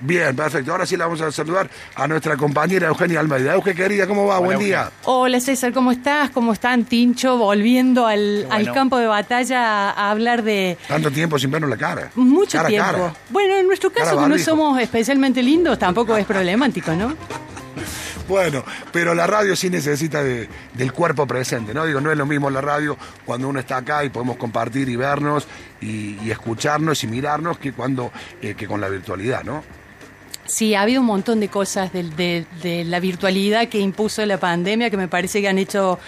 Bien, perfecto. Ahora sí la vamos a saludar a nuestra compañera Eugenia Almeida. Eugenia, querida, ¿cómo va? Buen día. Hola César, ¿cómo estás? ¿Cómo están, Tincho? Volviendo al, al campo de batalla a hablar de... Tanto tiempo sin vernos la cara. Mucho Cara tiempo. cara. Bueno, en nuestro Cara caso, que no somos especialmente lindos, tampoco es problemático, ¿no? Bueno, pero la radio sí necesita de- del cuerpo presente, ¿no? Digo, no es lo mismo la radio cuando uno está acá y podemos compartir y vernos y, y escucharnos y mirarnos que cuando eh, que con la virtualidad, ¿no? Sí, ha habido un montón de cosas de, de- de la virtualidad que impuso la pandemia que me parece que han hecho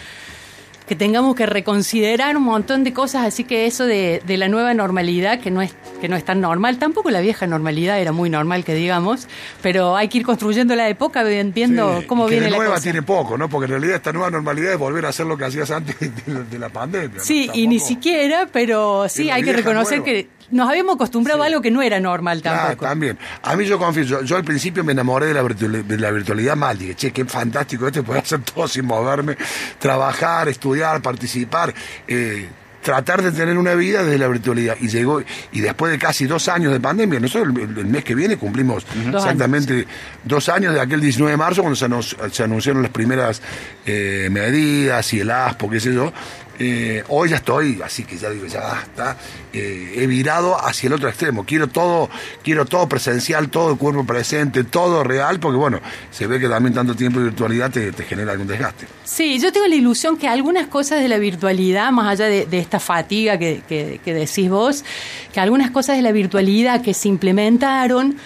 que tengamos que reconsiderar un montón de cosas, así que eso de, de la nueva normalidad, que no es que no es tan normal, tampoco la vieja normalidad era muy normal que digamos, pero hay que ir construyendo la época viendo Sí, cómo y que viene de la nueva cosa. tiene poco, ¿no? Porque en realidad esta nueva normalidad es volver a hacer lo que hacías antes de, la- de la pandemia. ¿no? Sí, y ni siquiera, pero sí la hay que reconocer nueva. que nos habíamos acostumbrado a algo que no era normal Claro, tampoco. también. A mí yo confieso, yo, yo al principio me enamoré de la, virtual- de la virtualidad mal. Dije, che, qué fantástico esto, poder hacer todo sin moverme, trabajar, estudiar, participar, eh, tratar de tener una vida desde la virtualidad. Y llegó, y después de casi dos años de pandemia, nosotros el, el mes que viene cumplimos exactamente dos años de aquel 19 de marzo cuando se anunciaron las primeras eh, medidas y el ASPO, qué sé yo. Eh, hoy ya estoy, así que ya digo, ya basta. eh, he virado hacia el otro extremo. Quiero todo, quiero todo presencial, todo el cuerpo presente, todo real, porque bueno, se ve que también tanto tiempo de virtualidad te, genera algún desgaste. Sí, yo tengo la ilusión que algunas cosas de la virtualidad, más allá de, esta fatiga que decís vos, que algunas cosas de la virtualidad que se implementaron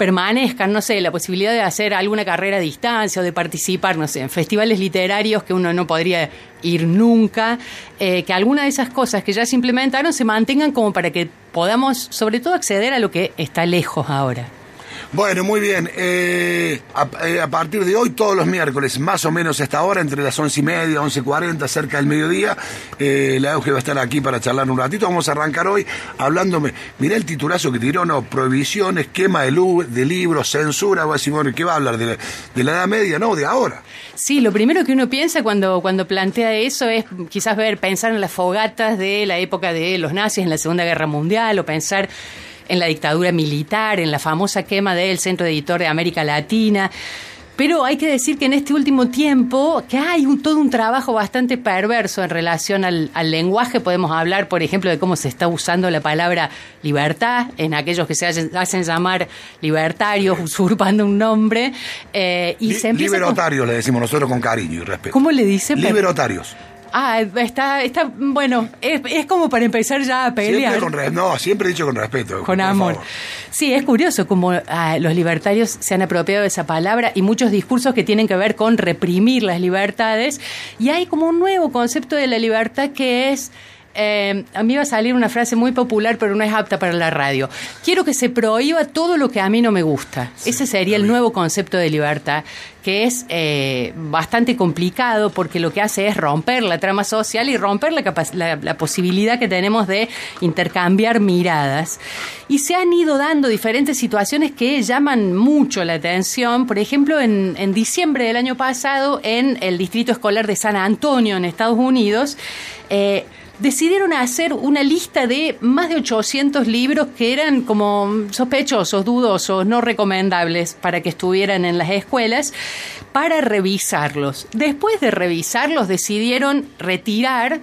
permanezcan, no sé, la posibilidad de hacer alguna carrera a distancia o de participar, no sé, en festivales literarios que uno no podría ir nunca, eh, que algunas de esas cosas que ya se implementaron se mantengan como para que podamos, sobre todo, acceder a lo que está lejos ahora. Bueno, muy bien. eh, a, eh, a partir de hoy, todos los miércoles, más o menos esta hora, entre las once y media, once cuarenta, cerca del mediodía, eh, la Euge va a estar aquí para charlar un ratito. Vamos a arrancar hoy hablándome. Mirá el titulazo que tiró, no, prohibiciones, quema de, lu- de libros, censura, voy a decir, ¿qué va a hablar? ¿De la, de la Edad Media? No, de ahora. Sí, lo primero que uno piensa cuando, cuando plantea eso es quizás ver, pensar en las fogatas de la época de los nazis en la Segunda Guerra Mundial o pensar en la dictadura militar, en la famosa quema del Centro Editor de América Latina. Pero hay que decir que en este último tiempo que hay un, todo un trabajo bastante perverso en relación al, al lenguaje. Podemos hablar, por ejemplo, de cómo se está usando la palabra libertad en aquellos que se hacen, hacen llamar libertarios, usurpando un nombre. eh, y Li- se empieza con- liberotarios, le decimos nosotros con cariño y respeto. ¿Cómo le dice? Liberotarios. Ah, está, está, bueno, es, es como para empezar ya a pelear. Siempre con no, siempre he dicho con respeto. Con amor. favor. Sí, es curioso como ah, los libertarios se han apropiado de esa palabra y muchos discursos que tienen que ver con reprimir las libertades. Y hay como un nuevo concepto de la libertad que es... eh, a mí va a salir una frase muy popular, pero no es apta para la radio. Quiero que se prohíba todo lo que a mí no me gusta. Ese sería el nuevo concepto de libertad, que es eh, bastante complicado porque lo que hace es romper la trama social y romper la, la, la posibilidad que tenemos de intercambiar miradas. Y se han ido dando diferentes situaciones que llaman mucho la atención. Por ejemplo, en, en diciembre del año pasado, en el Distrito Escolar de San Antonio, en Estados Unidos, eh, decidieron hacer una lista de más de 800 libros que eran como sospechosos, dudosos, no recomendables para que estuvieran en las escuelas, para revisarlos. Después de revisarlos decidieron retirar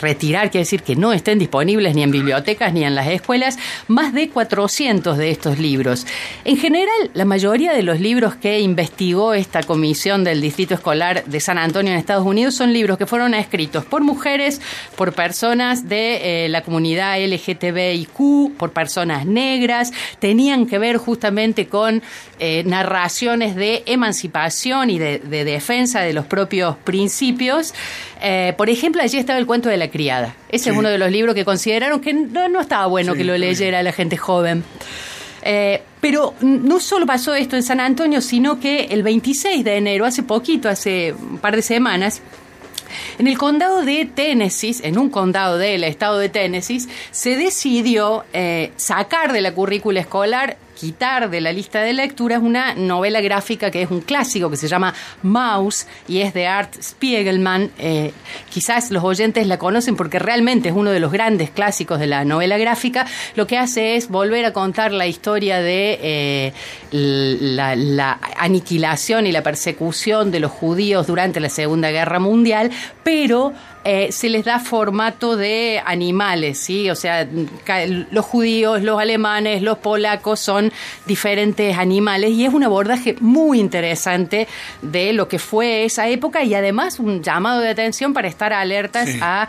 retirar quiere decir que no estén disponibles ni en bibliotecas ni en las escuelas, más de 400 de estos libros. En general, la mayoría de los libros que investigó esta comisión del Distrito Escolar de San Antonio en Estados Unidos son libros que fueron escritos por mujeres, por personas de eh, la comunidad LGTBIQ, por personas negras, tenían que ver justamente con eh, narraciones de emancipación y de, de defensa de los propios principios. Eh, por ejemplo, allí estaba el cuento de la criada. Ese Sí. es uno de los libros que consideraron que no, no estaba bueno Sí, que lo leyera la gente joven. Eh, pero no solo pasó esto en San Antonio, sino que el 26 de enero, hace poquito, hace un par de semanas, en el condado de Tennessee, en un condado del estado de Tennessee, se decidió eh, sacar de la currícula escolar quitar de la lista de lectura es una novela gráfica que es un clásico que se llama Mouse y es de Art Spiegelman. Eh, quizás los oyentes la conocen porque realmente es uno de los grandes clásicos de la novela gráfica. Lo que hace es volver a contar la historia de eh, la, aniquilación y la persecución de los judíos durante la Segunda Guerra Mundial, pero eh, se les da formato de animales, ¿sí? O sea, los judíos, los alemanes, los polacos son diferentes animales y es un abordaje muy interesante de lo que fue esa época y además un llamado de atención para estar alertas a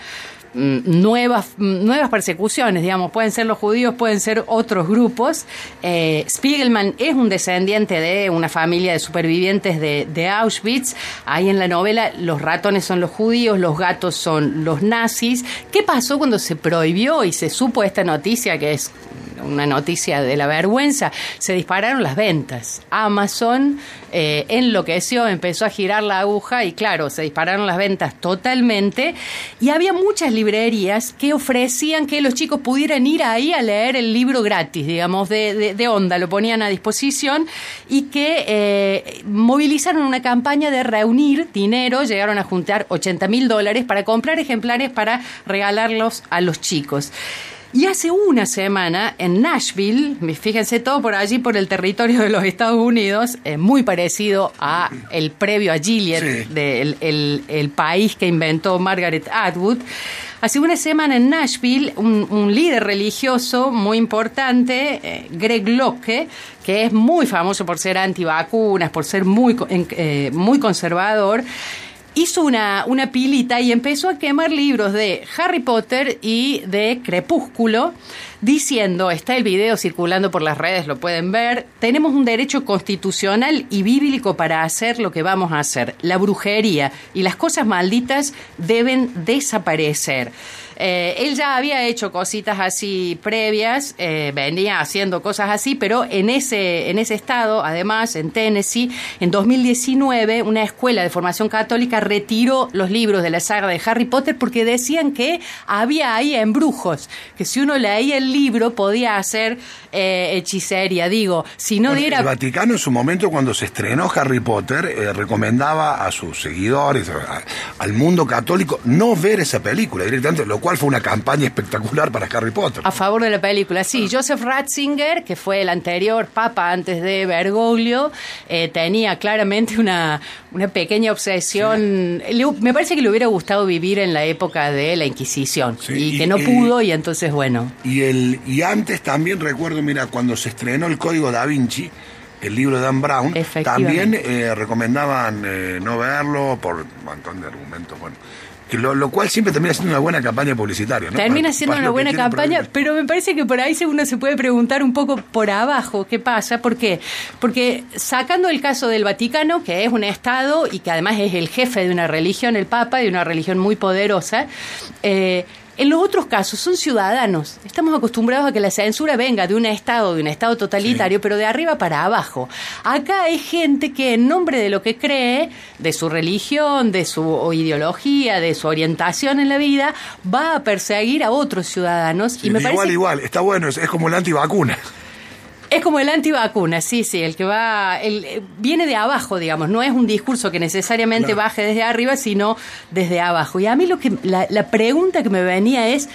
nuevas, mm, nuevas persecuciones, digamos, pueden ser los judíos, pueden ser otros grupos. Eh, Spiegelman es un descendiente de una familia de supervivientes de, de, Auschwitz. Ahí en la novela los ratones son los judíos, los gatos son los nazis. ¿Qué pasó cuando se prohibió y se supo esta noticia que es una noticia de la vergüenza, se dispararon las ventas. Amazon eh, enloqueció, empezó a girar la aguja y claro, se dispararon las ventas totalmente y había muchas librerías que ofrecían que los chicos pudieran ir ahí a leer el libro gratis, digamos, de, de, onda, lo ponían a disposición y que eh, movilizaron una campaña de reunir dinero, llegaron a juntar 80 mil dólares para comprar ejemplares para regalarlos a los chicos. Y hace una semana en Nashville, fíjense todo por allí, por el territorio de los Estados Unidos, eh, muy parecido a el previo a Gilead, del el, país que inventó Margaret Atwood. Hace una semana en Nashville, un, líder religioso muy importante, eh, Greg Locke, que es muy famoso por ser antivacunas, por ser muy, eh, muy conservador, hizo una, una pilita y empezó a quemar libros de Harry Potter y de Crepúsculo, diciendo, está el video circulando por las redes, lo pueden ver, tenemos un derecho constitucional y bíblico para hacer lo que vamos a hacer. La brujería y las cosas malditas deben desaparecer. Eh, él ya había hecho cositas así previas, eh, venía haciendo cosas así, pero en ese, en ese estado, además, en Tennessee, en 2019, una escuela de formación católica retiró los libros de la saga de Harry Potter porque decían que había ahí embrujos, que si uno leía el libro podía hacer eh, hechicería. Digo, si no diera. El Vaticano en su momento, cuando se estrenó Harry Potter, recomendaba a sus seguidores, al mundo católico, no ver esa película directamente, lo cual fue una campaña espectacular para Harry Potter. A favor de la película, sí. Joseph Ratzinger, que fue el anterior papa antes de Bergoglio, eh, tenía claramente una, una pequeña obsesión. me parece que le hubiera gustado vivir en la época de la Inquisición y, que no pudo y entonces, bueno. Y, el, y antes también recuerdo, mira, cuando se estrenó el Código da Vinci, el libro de Dan Brown, también eh, recomendaban eh, no verlo por un montón de argumentos. Bueno, lo, cual siempre termina siendo una buena campaña publicitaria. Termina siendo una buena campaña, pero me parece que por ahí uno se puede preguntar un poco por abajo qué pasa. ¿Por qué? Porque sacando el caso del Vaticano, que es un Estado y que además es el jefe de una religión, el Papa, de una religión muy poderosa, eh, en los otros casos son ciudadanos. Estamos acostumbrados a que la censura venga de un Estado, de un Estado totalitario, pero de arriba para abajo. Acá hay gente que en nombre de lo que cree, de su religión, de su ideología, de su orientación en la vida, va a perseguir a otros ciudadanos. y me igual, igual, está bueno, es, es como la antivacuna. Es como el antivacuna, sí, sí, el que va, el, eh, viene de abajo, digamos, no es un discurso que necesariamente baje desde arriba, sino desde abajo. Y a mí lo que, la, la pregunta que me venía es,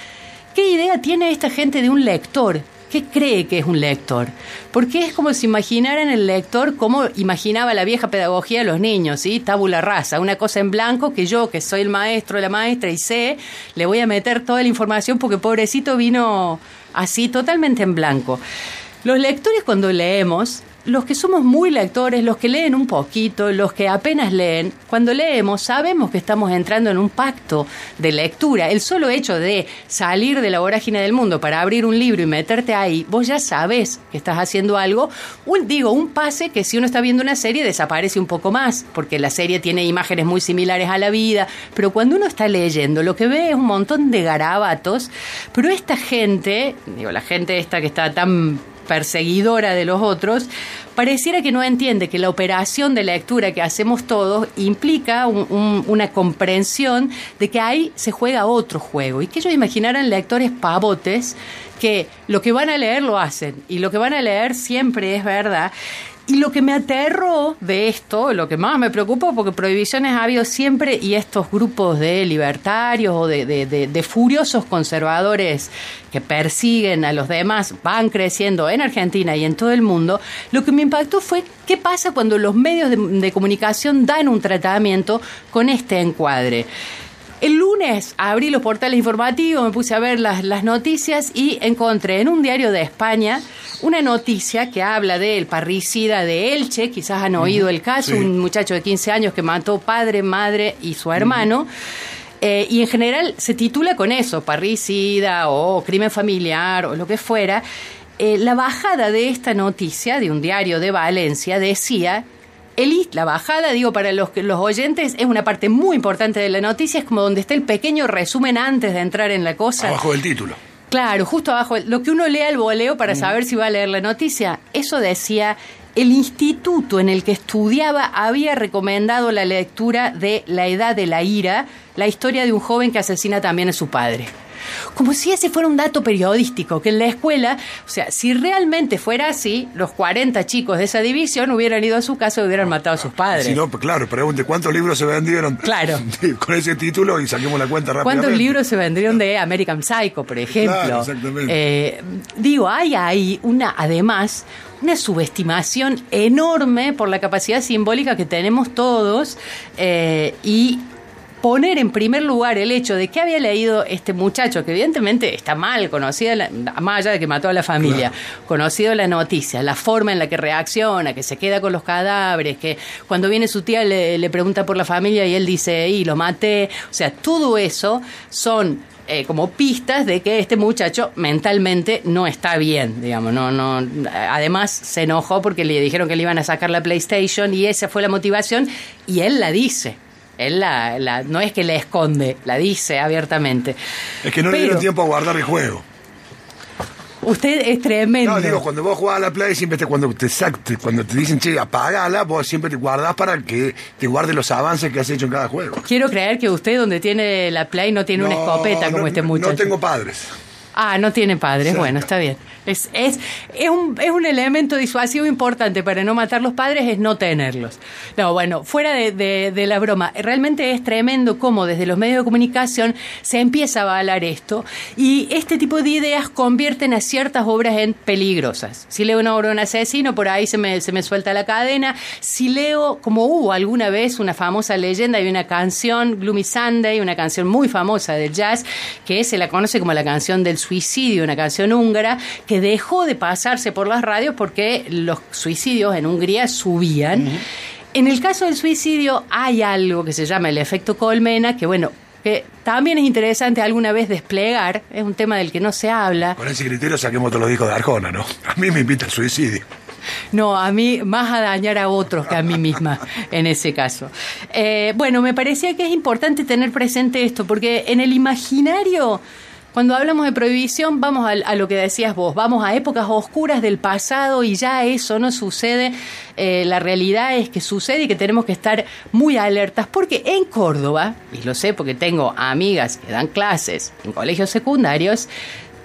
¿qué idea tiene esta gente de un lector? ¿Qué cree que es un lector? Porque es como si imaginaran el lector como imaginaba la vieja pedagogía de los niños, ¿sí? Tabula rasa, una cosa en blanco que yo, que soy el maestro, la maestra y sé, le voy a meter toda la información porque pobrecito vino así totalmente en blanco. Los lectores cuando leemos, los que somos muy lectores, los que leen un poquito, los que apenas leen, cuando leemos sabemos que estamos entrando en un pacto de lectura. El solo hecho de salir de la vorágine del mundo para abrir un libro y meterte ahí, vos ya sabes que estás haciendo algo. Un, digo, un pase que si uno está viendo una serie desaparece un poco más, porque la serie tiene imágenes muy similares a la vida, pero cuando uno está leyendo lo que ve es un montón de garabatos, pero esta gente, digo, la gente esta que está tan perseguidora de los otros, pareciera que no entiende que la operación de lectura que hacemos todos implica una comprensión de que ahí se juega otro juego. Y que ellos imaginaran lectores pavotes que lo que van a leer lo hacen. Y lo que van a leer siempre es verdad y lo que me aterró de esto, lo que más me preocupó, porque prohibiciones ha habido siempre y estos grupos de libertarios o de, de, furiosos conservadores que persiguen a los demás van creciendo en Argentina y en todo el mundo, lo que me impactó fue qué pasa cuando los medios de comunicación dan un tratamiento con este encuadre. El lunes abrí los portales informativos, me puse a ver las, las noticias y encontré en un diario de España una noticia que habla del parricida de Elche, quizás han oído el caso, un muchacho de 15 años que mató padre, madre y su hermano. Eh, y en general se titula con eso, parricida o crimen familiar o lo que fuera. Eh, la bajada de esta noticia de un diario de Valencia decía el, la bajada, digo, para los, los oyentes, es una parte muy importante de la noticia, es como donde está el pequeño resumen antes de entrar en la cosa. Abajo del título. Claro, justo abajo, lo que uno lee al voleo para saber si va a leer la noticia, eso decía, el instituto en el que estudiaba había recomendado la lectura de La Edad de la Ira, la historia de un joven que asesina también a su padre como si ese fuera un dato periodístico, que en la escuela, o sea, si realmente fuera así, los 40 chicos de esa división hubieran ido a su casa y hubieran matado a sus padres. Si no, pues claro, pregunte, ¿cuántos libros se vendieron claro. con ese título y saquemos la cuenta rápidamente? ¿Cuántos libros se vendieron de American Psycho, por ejemplo? Claro, exactamente. Eh, digo, hay ahí una, además, una subestimación enorme por la capacidad simbólica que tenemos todos eh, y poner en primer lugar el hecho de que había leído este muchacho, que evidentemente está mal, conocida, la, más allá de que mató a la familia, conocido la noticia, la forma en la que reacciona, que se queda con los cadáveres, que cuando viene su tía le, pregunta por la familia y él dice, y lo maté, o sea, todo eso son eh, como pistas de que este muchacho mentalmente no está bien, digamos, no, no, además se enojó porque le dijeron que le iban a sacar la PlayStation y esa fue la motivación y él la dice. Él la, no es que le esconde, la dice abiertamente. Es que no le dieron tiempo a guardar el juego. Usted es tremendo. No, digo, cuando vos jugás a la Play, siempre te, cuando te, cuando te dicen, che, apagala, vos siempre te guardás para que te guarde los avances que has hecho en cada juego. Quiero creer que usted, donde tiene la Play, no tiene una escopeta como este muchacho. No tengo padres. Ah, no tiene padres. Bueno, está bien. Es, es, es, un, es un elemento disuasivo importante para no matar los padres, es no tenerlos. No, bueno, fuera de, de, la broma, realmente es tremendo cómo desde los medios de comunicación se empieza a avalar esto y este tipo de ideas convierten a ciertas obras en peligrosas. Si leo una obra de un asesino, por ahí se me, se me suelta la cadena. Si leo, como hubo alguna vez una famosa leyenda y una canción, Gloomy Sunday, una canción muy famosa del jazz, que se la conoce como la canción del suicidio, una canción húngara, que dejó de pasarse por las radios porque los suicidios en Hungría subían. En el caso del suicidio hay algo que se llama el efecto colmena, que bueno, que también es interesante alguna vez desplegar, es un tema del que no se habla. Con ese criterio saquemos todos los discos de Arjona, ¿no? A mí me invita al suicidio. No, a mí más a dañar a otros que a mí misma en ese caso. Eh, bueno, me parecía que es importante tener presente esto, porque en el imaginario cuando hablamos de prohibición, vamos a, lo que decías vos, vamos a épocas oscuras del pasado y ya eso no sucede. Eh, la realidad es que sucede y que tenemos que estar muy alertas, porque en Córdoba, y lo sé porque tengo amigas que dan clases en colegios secundarios,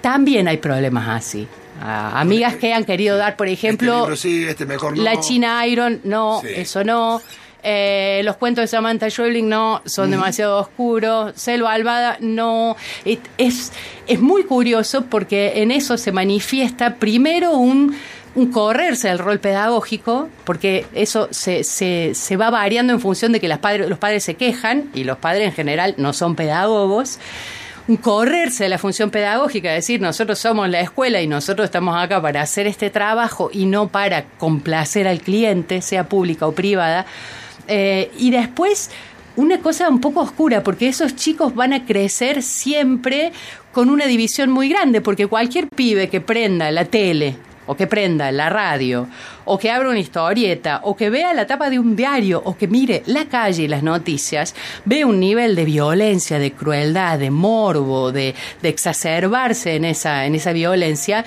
también hay problemas así. amigas que han querido dar, por este ejemplo, este la China Iron, no, eso no. Eh, los cuentos de Samantha Schweblin no son demasiado oscuros. Selva Albada no. Es, es muy curioso porque en eso se manifiesta primero un un correrse del rol pedagógico, porque eso se, se, se, va variando en función de que las padres, los padres se quejan, y los padres en general no son pedagogos, un correrse de la función pedagógica, es decir, nosotros somos la escuela y nosotros estamos acá para hacer este trabajo y no para complacer al cliente, sea pública o privada, eh, y después una cosa un poco oscura, porque esos chicos van a crecer siempre con una división muy grande, porque cualquier pibe que prenda la tele, o que prenda la radio, o que abra una historieta, o que vea la tapa de un diario, o que mire la calle y las noticias, ve un nivel de violencia, de crueldad, de morbo, de, de exacerbarse en esa, en esa violencia,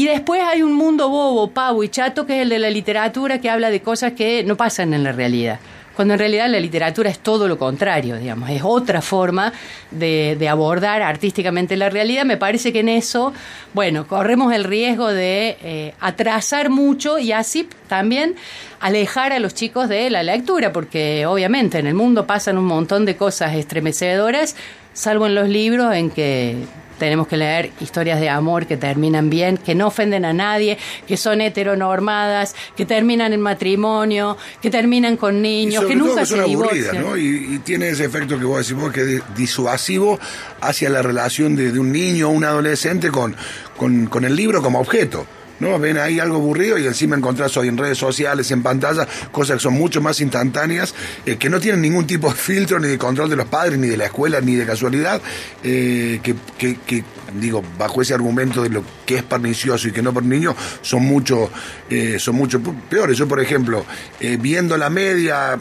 Y después hay un mundo bobo, pavo y chato, que es el de la literatura, que habla de cosas que no pasan en la realidad cuando en realidad la literatura es todo lo contrario, digamos, es otra forma de, abordar artísticamente la realidad. Me parece que en eso, bueno, corremos el riesgo de eh, atrasar mucho y así también alejar a los chicos de la lectura, porque obviamente en el mundo pasan un montón de cosas estremecedoras, salvo en los libros en que tenemos que leer historias de amor que terminan bien, que no ofenden a nadie, que son heteronormadas, que terminan en matrimonio, que terminan con niños, que nunca se divorcian. ¿no? Y, tiene ese efecto que vos decís que es disuasivo hacia la relación de, un niño o un adolescente con, con el libro como objeto. ¿No? Ven ahí algo aburrido y encima encontrás hoy en redes sociales, en pantalla, cosas que son mucho más instantáneas, eh, que no tienen ningún tipo de filtro ni de control de los padres, ni de la escuela, ni de casualidad, eh, que, que, digo, bajo ese argumento de lo que es pernicioso y que no por niños, son mucho, eh, son mucho peores. Yo, por ejemplo, viendo la media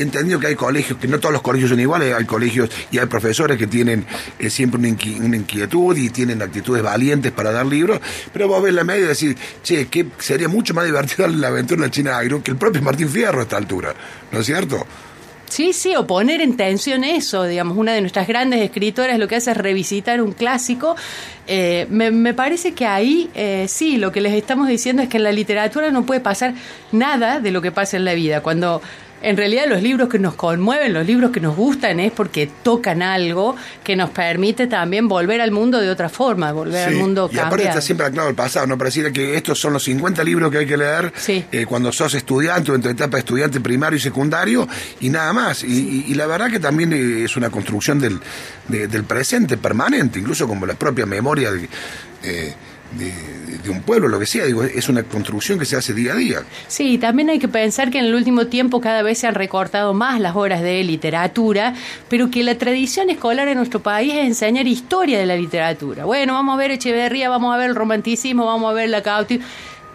entendido que hay colegios, que no todos los colegios son iguales, hay colegios y hay profesores que tienen eh, siempre una, inquietud y tienen actitudes valientes para dar libros, pero vos ves la media y decís, che, que sería mucho más divertido la aventura de China Agro que el propio Martín Fierro a esta altura, ¿no es cierto? Sí, sí, o poner en tensión eso, digamos, una de nuestras grandes escritoras lo que hace es revisitar un clásico. Eh, me, parece que ahí eh, sí, lo que les estamos diciendo es que en la literatura no puede pasar nada de lo que pasa en la vida. Cuando en realidad los libros que nos conmueven, los libros que nos gustan es porque tocan algo que nos permite también volver al mundo de otra forma, volver al mundo Y aparte está siempre anclado el pasado, ¿no? Pareciera que estos son los 50 libros que hay que leer eh, cuando sos estudiante o en tu etapa de estudiante primario y secundario y nada más. Y, la verdad que también eh, es una construcción del, del presente permanente, incluso como la propia memoria de... Eh, de, un pueblo, lo que sea, digo, es una construcción que se hace día a día. Sí, también hay que pensar que en el último tiempo cada vez se han recortado más las horas de literatura, pero que la tradición escolar en nuestro país es enseñar historia de la literatura. Bueno, vamos a ver Echeverría, vamos a ver el romanticismo, vamos a ver la cautiva,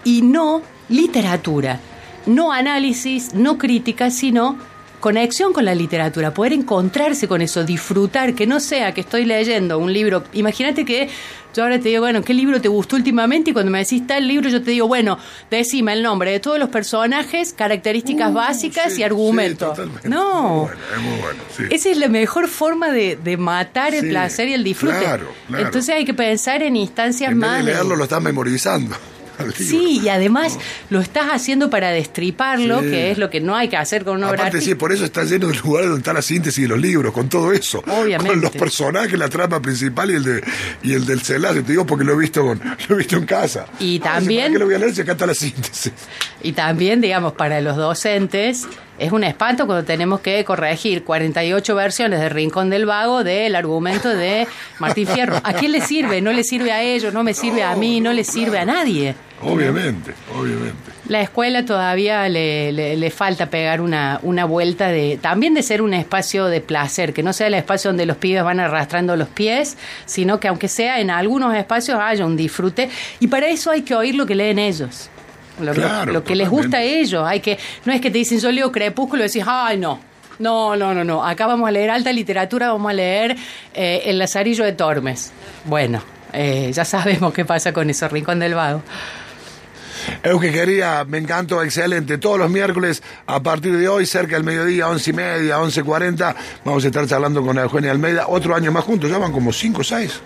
y no literatura, no análisis, no crítica, sino conexión con la literatura, poder encontrarse con eso, disfrutar, que no sea que estoy leyendo un libro. Imagínate que yo ahora te digo, bueno, ¿qué libro te gustó últimamente? Y cuando me decís tal libro, yo te digo, bueno, decime el nombre de todos los personajes, características uh, básicas y argumentos. no. Esa es la mejor forma de, matar el placer y el disfrute. Entonces hay que pensar en instancias más. de leerlo, lo estás memorizando. Sí, y además lo estás haciendo para destriparlo, que es lo que no hay que hacer con una obra Aparte, sí, por eso está lleno de lugares donde está la síntesis de los libros, con todo eso. Obviamente. Con los personajes, la trama principal y el de y el del celaje. Te digo porque lo he visto con, lo he visto en casa. Y también. ¿Qué lo voy a leer si acá está la síntesis? Y también, digamos, para los docentes es un espanto cuando tenemos que corregir 48 versiones de Rincón del Vago del argumento de Martín Fierro. ¿A quién le sirve? No le sirve a ellos, no me sirve a mí, no le sirve a nadie. Obviamente, obviamente. La escuela todavía le, le, falta pegar una, una, vuelta de también de ser un espacio de placer, que no sea el espacio donde los pibes van arrastrando los pies, sino que aunque sea en algunos espacios haya un disfrute. Y para eso hay que oír lo que leen ellos lo, que les gusta a ellos. Hay que, no es que te dicen yo leo Crepúsculo y decís, ay no. No, no, no, no. Acá vamos a leer alta literatura, vamos a leer eh, El Lazarillo de Tormes. Bueno, eh, ya sabemos qué pasa con eso, Rincón del Vago. Que quería, me encantó, excelente. Todos los miércoles, a partir de hoy, cerca del mediodía, once y media, once cuarenta, vamos a estar charlando con Eugenia Almeida. Otro año más juntos, ya van como cinco o seis.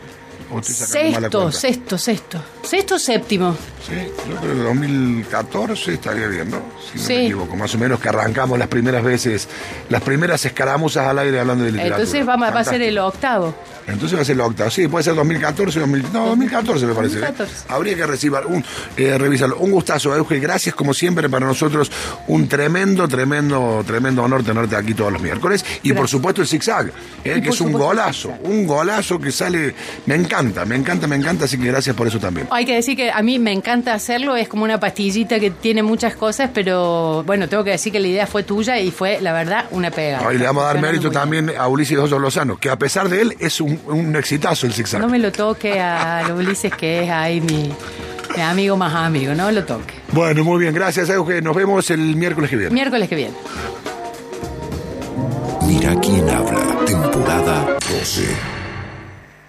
Sexto, sexto, sexto. Sexto, séptimo. Sí, yo creo que 2014 estaría bien, ¿no? Si no me equivoco, más o menos que arrancamos las primeras veces, las primeras escaramuzas al aire hablando de literatura. Entonces va, va a ser el octavo. Entonces va a ser el octavo. Sí, puede ser 2014, 2000, no, 2014 me parece. ¿eh? Habría que recibir un, eh, revisarlo. Un gustazo, Euge. Gracias como siempre para nosotros. Un tremendo, tremendo, tremendo honor tenerte aquí todos los miércoles. Y por supuesto el zigzag, eh, que es un golazo. Un golazo que sale. Me encanta, me encanta, me encanta. Así que gracias por eso también. Hay que decir que a mí me encanta hacerlo. Es como una pastillita que tiene muchas cosas, pero bueno, tengo que decir que la idea fue tuya y fue, la verdad, una pega. y le vamos a dar mérito también a Ulises José Lozano, que a pesar de él es un un, exitazo el zigzag. No me lo toque a Ulises, que es ahí mi, amigo más amigo, no lo toque. Bueno, muy bien, gracias, Eugenio. Nos vemos el miércoles que viene. Miércoles que viene. Mira quién habla, temporada 12.